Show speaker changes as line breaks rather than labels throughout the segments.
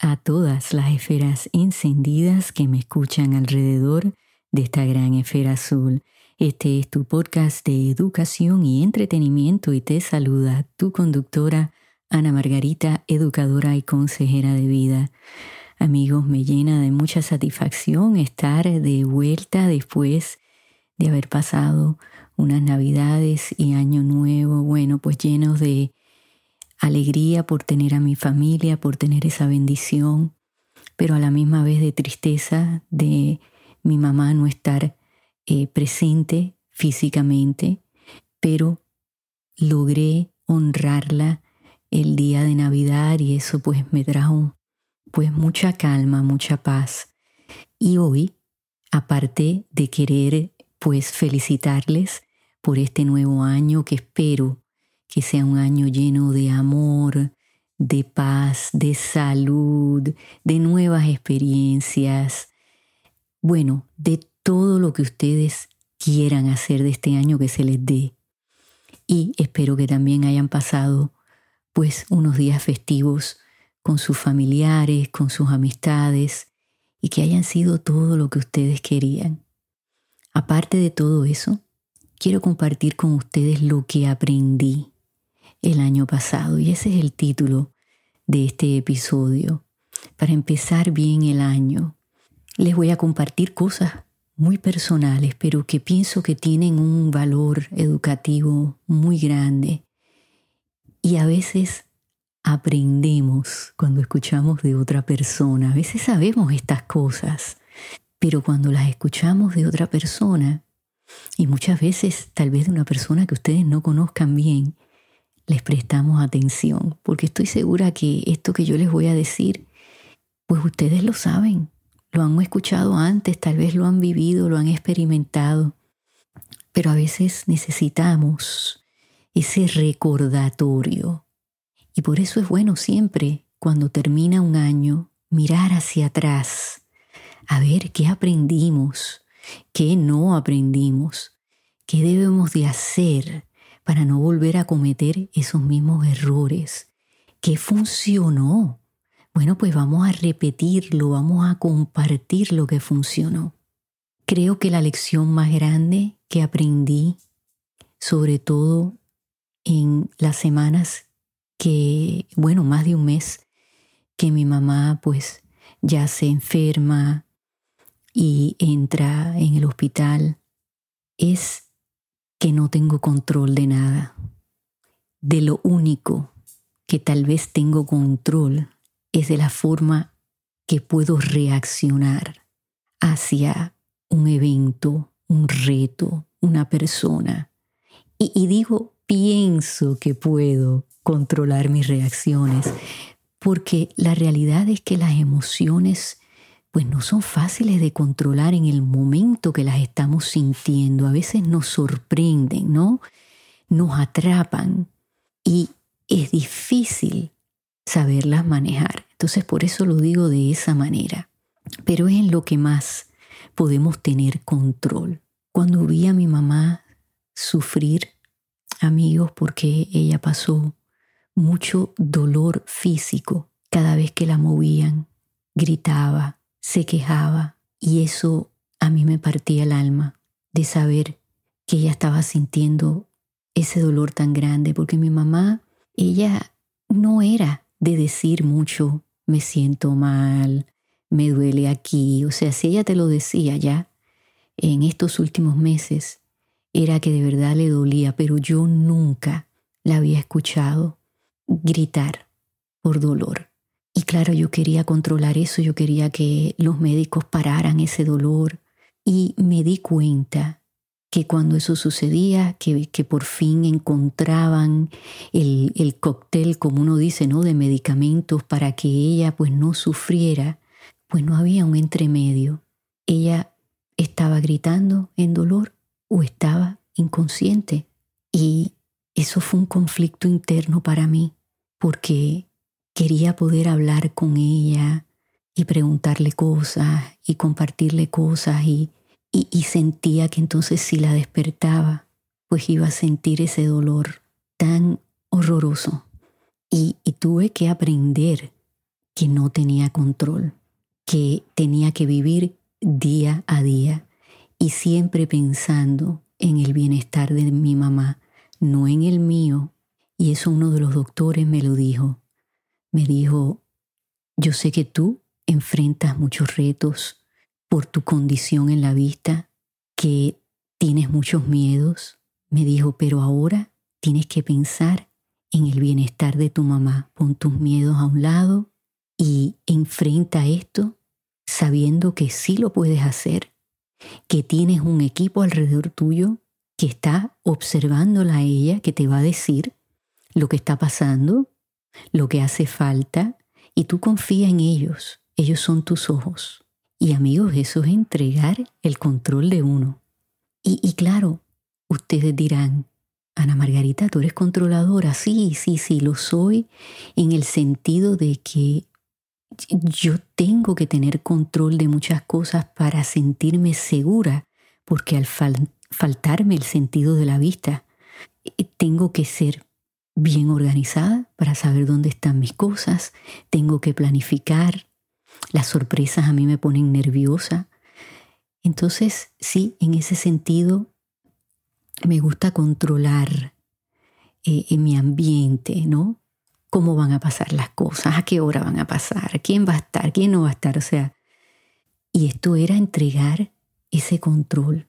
a todas las esferas encendidas que me escuchan alrededor de esta gran esfera azul. Este es tu podcast de educación y entretenimiento y te saluda tu conductora Ana Margarita, educadora y consejera de vida. Amigos, me llena de mucha satisfacción estar de vuelta después de haber pasado unas navidades y año nuevo, bueno, pues llenos de alegría por tener a mi familia, por tener esa bendición, pero a la misma vez de tristeza de mi mamá no estar eh, presente físicamente, pero logré honrarla el día de Navidad y eso pues me trajo pues mucha calma, mucha paz. Y hoy, aparte de querer pues felicitarles por este nuevo año que espero que sea un año lleno de amor, de paz, de salud, de nuevas experiencias, bueno, de todo lo que ustedes quieran hacer de este año que se les dé. Y espero que también hayan pasado pues unos días festivos con sus familiares, con sus amistades y que hayan sido todo lo que ustedes querían. Aparte de todo eso, quiero compartir con ustedes lo que aprendí el año pasado y ese es el título de este episodio. Para empezar bien el año, les voy a compartir cosas muy personales, pero que pienso que tienen un valor educativo muy grande. Y a veces aprendemos cuando escuchamos de otra persona. A veces sabemos estas cosas, pero cuando las escuchamos de otra persona, y muchas veces tal vez de una persona que ustedes no conozcan bien, les prestamos atención, porque estoy segura que esto que yo les voy a decir, pues ustedes lo saben, lo han escuchado antes, tal vez lo han vivido, lo han experimentado, pero a veces necesitamos ese recordatorio. Y por eso es bueno siempre, cuando termina un año, mirar hacia atrás, a ver qué aprendimos, qué no aprendimos, qué debemos de hacer para no volver a cometer esos mismos errores. ¿Qué funcionó? Bueno, pues vamos a repetirlo, vamos a compartir lo que funcionó. Creo que la lección más grande que aprendí, sobre todo en las semanas que, bueno, más de un mes, que mi mamá pues ya se enferma y entra en el hospital, es que no tengo control de nada. De lo único que tal vez tengo control es de la forma que puedo reaccionar hacia un evento, un reto, una persona. Y, digo, pienso que puedo controlar mis reacciones, porque la realidad es que las emociones pues no son fáciles de controlar en el momento que las estamos sintiendo. A veces nos sorprenden, ¿no? Nos atrapan y es difícil saberlas manejar. Entonces por eso lo digo de esa manera. Pero es en lo que más podemos tener control. Cuando vi a mi mamá sufrir, amigos, porque ella pasó mucho dolor físico cada vez que la movían, gritaba, se quejaba y eso a mí me partía el alma de saber que ella estaba sintiendo ese dolor tan grande, porque mi mamá, ella no era de decir mucho, me siento mal, me duele aquí, o sea, si ella te lo decía ya en estos últimos meses, era que de verdad le dolía, pero yo nunca la había escuchado gritar por dolor. Y claro, yo quería controlar eso, yo quería que los médicos pararan ese dolor. Y me di cuenta que cuando eso sucedía, que, que por fin encontraban el, el, cóctel, como uno dice, ¿no? de medicamentos para que ella pues no sufriera, pues no había un entremedio. Ella estaba gritando en dolor o estaba inconsciente. Y eso fue un conflicto interno para mí, porque Quería poder hablar con ella y preguntarle cosas y compartirle cosas y, y, sentía que entonces si la despertaba, pues iba a sentir ese dolor tan horroroso. Y, y tuve que aprender que no tenía control, que tenía que vivir día a día y siempre pensando en el bienestar de mi mamá, no en el mío. Y eso uno de los doctores me lo dijo. Me dijo, yo sé que tú enfrentas muchos retos por tu condición en la vista, que tienes muchos miedos. Me dijo, pero ahora tienes que pensar en el bienestar de tu mamá. Pon tus miedos a un lado y enfrenta esto sabiendo que sí lo puedes hacer, que tienes un equipo alrededor tuyo que está observándola a ella, que te va a decir lo que está pasando, lo que hace falta, y tú confía en ellos. Ellos son tus ojos. Y amigos, eso es entregar el control de uno. Y, y claro, ustedes dirán, Ana Margarita, tú eres controladora. Sí, sí, sí, lo soy en el sentido de que yo tengo que tener control de muchas cosas para sentirme segura, porque al faltarme el sentido de la vista, eh, tengo que ser bien organizada para saber dónde están mis cosas, tengo que planificar, las sorpresas a mí me ponen nerviosa. Entonces, sí, en ese sentido, me gusta controlar eh, en mi ambiente, ¿no? cómo van a pasar las cosas, a qué hora van a pasar, quién va a estar, quién no va a estar. O sea, y esto era entregar ese control.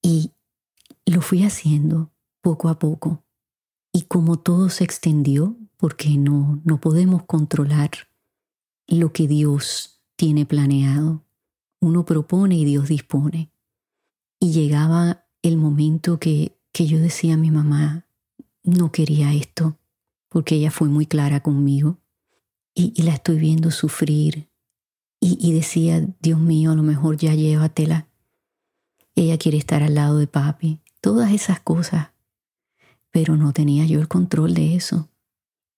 Y lo fui haciendo poco a poco. Y como todo se extendió, porque no, no podemos controlar lo que Dios tiene planeado. Uno propone y Dios dispone. Y llegaba el momento que, que yo decía a mi mamá, no quería esto, porque ella fue muy clara conmigo y, la estoy viendo sufrir y, y, decía, Dios mío, a lo mejor ya llévatela. Ella quiere estar al lado de papi. Todas esas cosas. Pero no tenía yo el control de eso.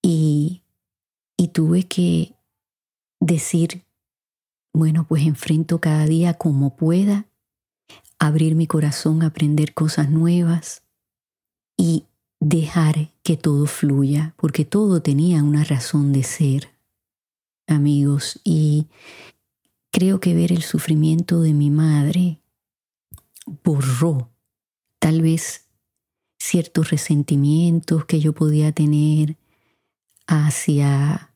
Y, y tuve que decir, bueno, pues enfrento cada día como pueda, abrir mi corazón, aprender cosas nuevas y dejar que todo fluya, porque todo tenía una razón de ser, amigos, y creo que ver el sufrimiento de mi madre borró tal vez ciertos resentimientos que yo podía tener hacia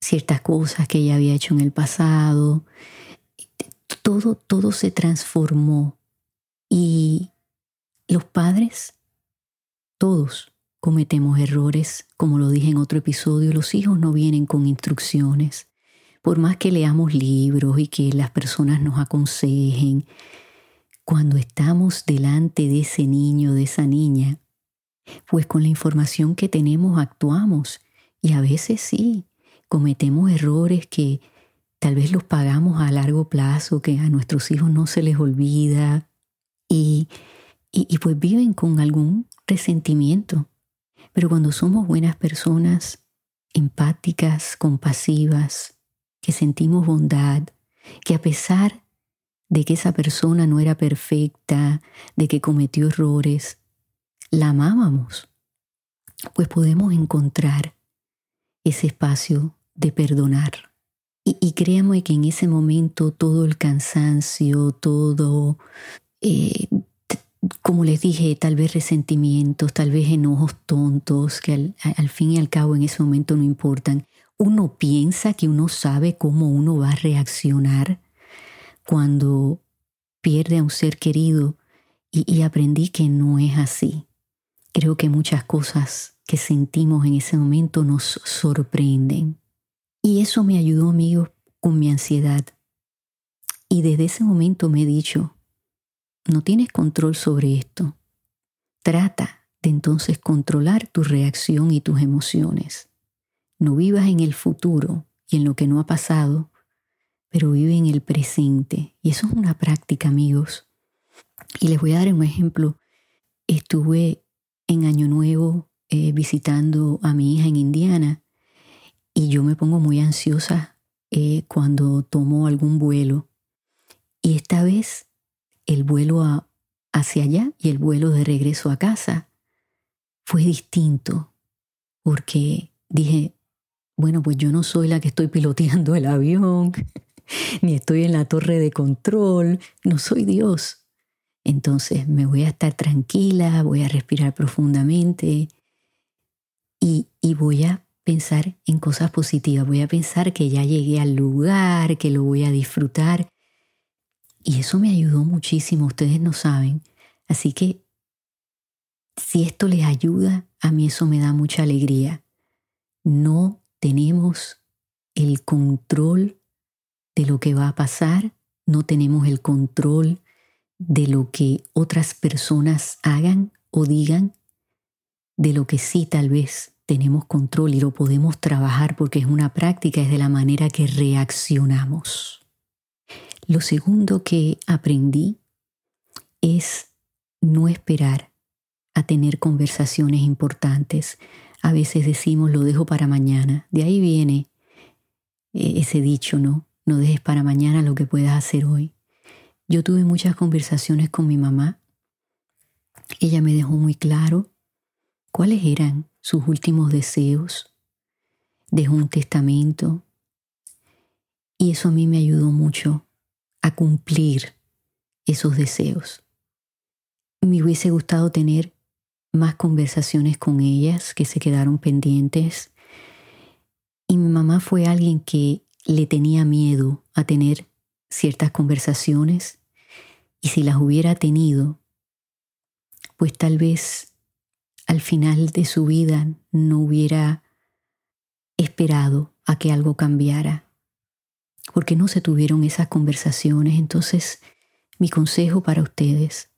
ciertas cosas que ella había hecho en el pasado. Todo, todo se transformó y los padres todos cometemos errores, como lo dije en otro episodio, los hijos no vienen con instrucciones. Por más que leamos libros y que las personas nos aconsejen, cuando estamos delante de ese niño, de esa niña, pues con la información que tenemos actuamos y a veces sí, cometemos errores que tal vez los pagamos a largo plazo, que a nuestros hijos no se les olvida y, y, y pues viven con algún resentimiento. Pero cuando somos buenas personas, empáticas, compasivas, que sentimos bondad, que a pesar de que esa persona no era perfecta, de que cometió errores, la amábamos, pues podemos encontrar ese espacio de perdonar. Y, y créame que en ese momento todo el cansancio, todo eh, como les dije, tal vez resentimientos, tal vez enojos tontos, que al, fin y al cabo en ese momento no importan. Uno piensa que uno sabe cómo uno va a reaccionar cuando pierde a un ser querido y, aprendí que no es así. Creo que muchas cosas que sentimos en ese momento nos sorprenden. Y eso me ayudó, amigos, con mi ansiedad. Y desde ese momento me he dicho, no tienes control sobre esto. Trata de entonces controlar tu reacción y tus emociones. No vivas en el futuro y en lo que no ha pasado, pero vive en el presente. Y eso es una práctica, amigos. Y les voy a dar un ejemplo. Estuve en Año Nuevo eh, visitando a mi hija en Indiana y yo me pongo muy ansiosa eh, cuando tomo algún vuelo. Y esta vez el vuelo hacia allá y el vuelo de regreso a casa fue distinto porque dije, bueno, pues yo no soy la que estoy piloteando el avión, ni estoy en la torre de control, no soy Dios. Entonces me voy a estar tranquila, voy a respirar profundamente y, y voy a pensar en cosas positivas, voy a pensar que ya llegué al lugar, que lo voy a disfrutar. Y eso me ayudó muchísimo, ustedes no saben. Así que si esto les ayuda, a mí eso me da mucha alegría. No tenemos el control de lo que va a pasar, no tenemos el control de lo que otras personas hagan o digan, de lo que sí tal vez tenemos control y lo podemos trabajar porque es una práctica, es de la manera que reaccionamos. Lo segundo que aprendí es no esperar a tener conversaciones importantes. A veces decimos lo dejo para mañana. De ahí viene eh, ese dicho, ¿no? No dejes para mañana lo que puedas hacer hoy. Yo tuve muchas conversaciones con mi mamá. Ella me dejó muy claro cuáles eran sus últimos deseos, dejó un testamento y eso a mí me ayudó mucho a cumplir esos deseos. Me hubiese gustado tener más conversaciones con ellas que se quedaron pendientes y mi mamá fue alguien que le tenía miedo a tener ciertas conversaciones y si las hubiera tenido, pues tal vez al final de su vida no hubiera esperado a que algo cambiara, porque no se tuvieron esas conversaciones. Entonces, mi consejo para ustedes,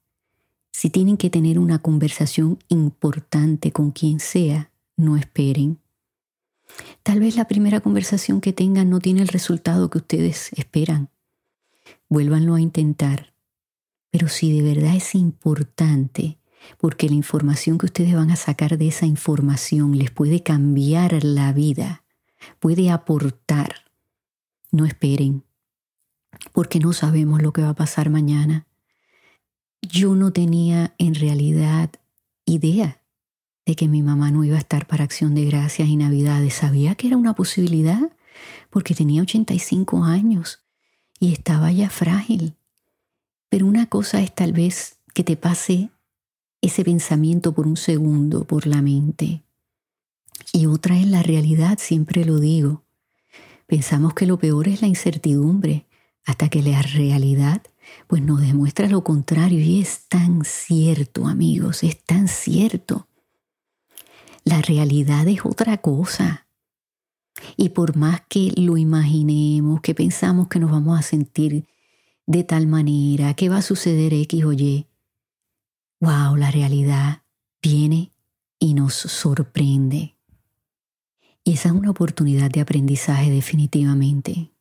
si tienen que tener una conversación importante con quien sea, no esperen. Tal vez la primera conversación que tengan no tiene el resultado que ustedes esperan. Vuélvanlo a intentar. Pero si de verdad es importante, porque la información que ustedes van a sacar de esa información les puede cambiar la vida, puede aportar. No esperen, porque no sabemos lo que va a pasar mañana. Yo no tenía en realidad idea de que mi mamá no iba a estar para acción de gracias y navidades. Sabía que era una posibilidad porque tenía 85 años y estaba ya frágil. Pero una cosa es tal vez que te pase ese pensamiento por un segundo por la mente. Y otra es la realidad, siempre lo digo. Pensamos que lo peor es la incertidumbre, hasta que la realidad pues nos demuestra lo contrario y es tan cierto, amigos, es tan cierto. La realidad es otra cosa. Y por más que lo imaginemos, que pensamos que nos vamos a sentir de tal manera, que va a suceder X o Y, wow, la realidad viene y nos sorprende. Y esa es una oportunidad de aprendizaje definitivamente.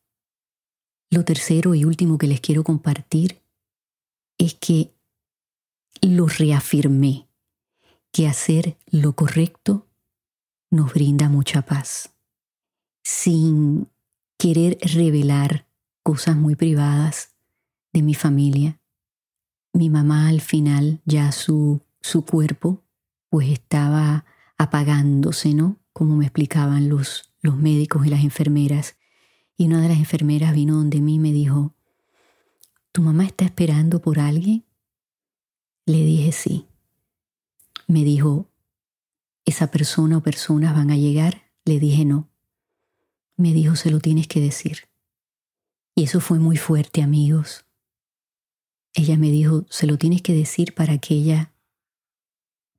Lo tercero y último que les quiero compartir es que lo reafirmé, que hacer lo correcto nos brinda mucha paz. Sin querer revelar cosas muy privadas de mi familia, mi mamá al final ya su, su cuerpo pues estaba apagándose, ¿no? Como me explicaban los, los médicos y las enfermeras. Y una de las enfermeras vino donde mí y me dijo, ¿tu mamá está esperando por alguien? Le dije sí. Me dijo, ¿esa persona o personas van a llegar? Le dije no. Me dijo, se lo tienes que decir. Y eso fue muy fuerte, amigos. Ella me dijo, se lo tienes que decir para que ella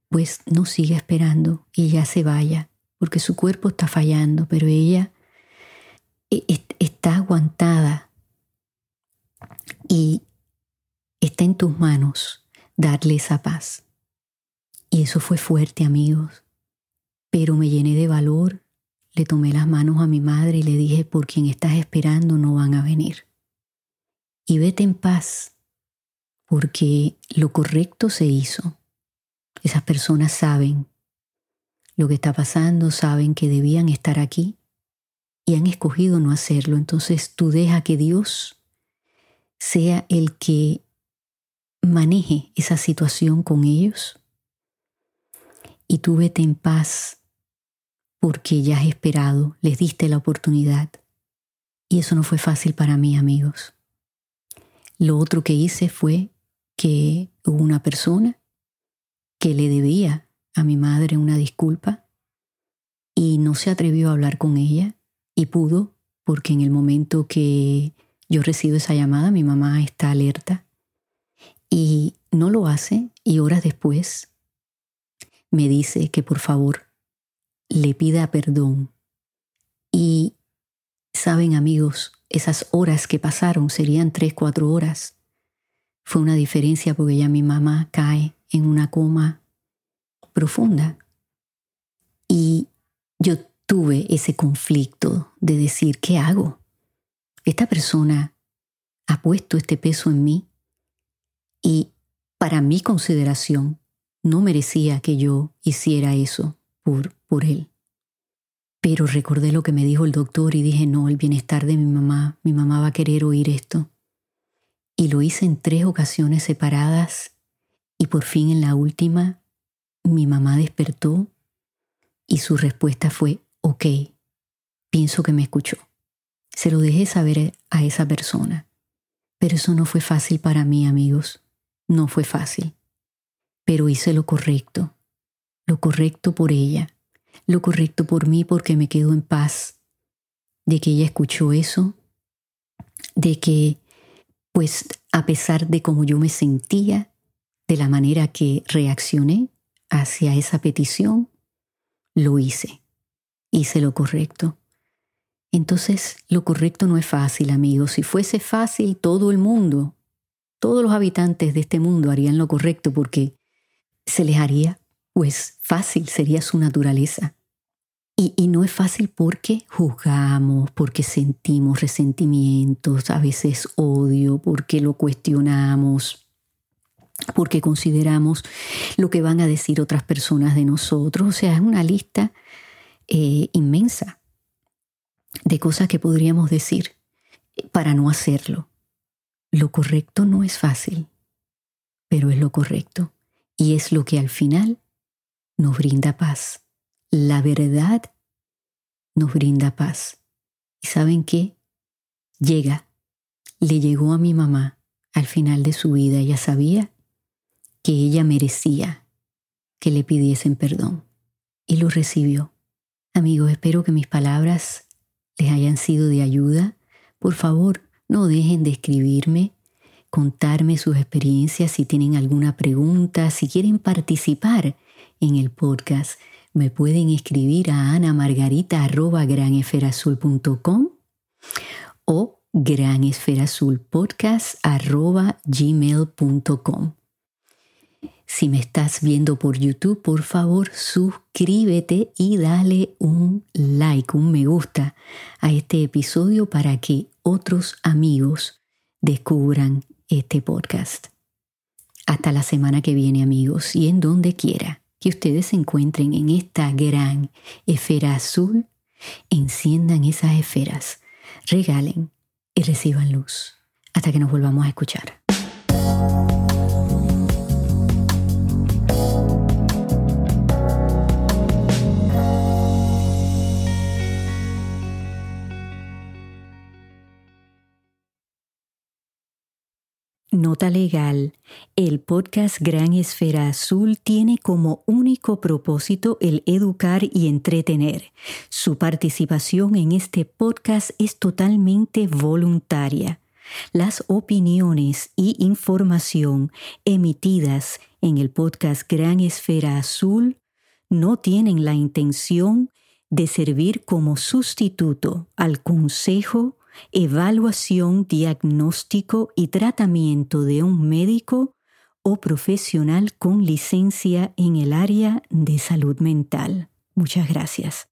pues no siga esperando y ya se vaya, porque su cuerpo está fallando, pero ella e, está aguantada y está en tus manos darle esa paz. Y eso fue fuerte, amigos, pero me llené de valor, le tomé las manos a mi madre y le dije, por quien estás esperando no van a venir. Y vete en paz porque lo correcto se hizo. Esas personas saben lo que está pasando, saben que debían estar aquí y han escogido no hacerlo. Entonces tú deja que Dios sea el que maneje esa situación con ellos y tú vete en paz porque ya has esperado, les diste la oportunidad. Y eso no fue fácil para mí, amigos. Lo otro que hice fue que hubo una persona que le debía a mi madre una disculpa y no se atrevió a hablar con ella y pudo porque en el momento que yo recibo esa llamada mi mamá está alerta y no lo hace y horas después me dice que por favor le pida perdón. Y saben amigos, esas horas que pasaron serían tres, cuatro horas. Fue una diferencia porque ya mi mamá cae en una coma profunda. Y yo tuve ese conflicto de decir, ¿qué hago? Esta persona ha puesto este peso en mí y para mi consideración no merecía que yo hiciera eso por, por él. Pero recordé lo que me dijo el doctor y dije, no, el bienestar de mi mamá, mi mamá va a querer oír esto. Y lo hice en tres ocasiones separadas y por fin en la última mi mamá despertó y su respuesta fue, ok, pienso que me escuchó. Se lo dejé saber a esa persona. Pero eso no fue fácil para mí, amigos. No fue fácil. Pero hice lo correcto. Lo correcto por ella. Lo correcto por mí porque me quedo en paz. De que ella escuchó eso. De que, pues, a pesar de cómo yo me sentía, de la manera que reaccioné hacia esa petición, lo hice. Hice lo correcto. Entonces, lo correcto no es fácil, amigos. Si fuese fácil, todo el mundo todos los habitantes de este mundo harían lo correcto porque se les haría, pues fácil, sería su naturaleza. Y, y, no es fácil porque juzgamos, porque sentimos resentimientos, a veces odio, porque lo cuestionamos, porque consideramos lo que van a decir otras personas de nosotros. O sea, es una lista eh, inmensa de cosas que podríamos decir para no hacerlo. Lo correcto no es fácil, pero es lo correcto y es lo que al final nos brinda paz. La verdad nos brinda paz. ¿Y saben qué? Llega, le llegó a mi mamá al final de su vida. Ella sabía que ella merecía que le pidiesen perdón y lo recibió. Amigos, espero que mis palabras les hayan sido de ayuda. Por favor, no dejen de escribirme, contarme sus experiencias si tienen alguna pregunta, si quieren participar en el podcast. Me pueden escribir a anamargarita.granesferazul.com o granesferazulpodcast.gmail.com. Si me estás viendo por YouTube, por favor suscríbete y dale un like, un me gusta a este episodio para que otros amigos descubran este podcast. Hasta la semana que viene amigos y en donde quiera que ustedes se encuentren en esta gran esfera azul, enciendan esas esferas, regalen y reciban luz. Hasta que nos volvamos a escuchar. Nota legal. El podcast Gran Esfera Azul tiene como único propósito el educar y entretener. Su participación en este podcast es totalmente voluntaria. Las opiniones y información emitidas en el podcast Gran Esfera Azul no tienen la intención de servir como sustituto al consejo evaluación, diagnóstico y tratamiento de un médico o profesional con licencia en el área de salud mental. Muchas gracias.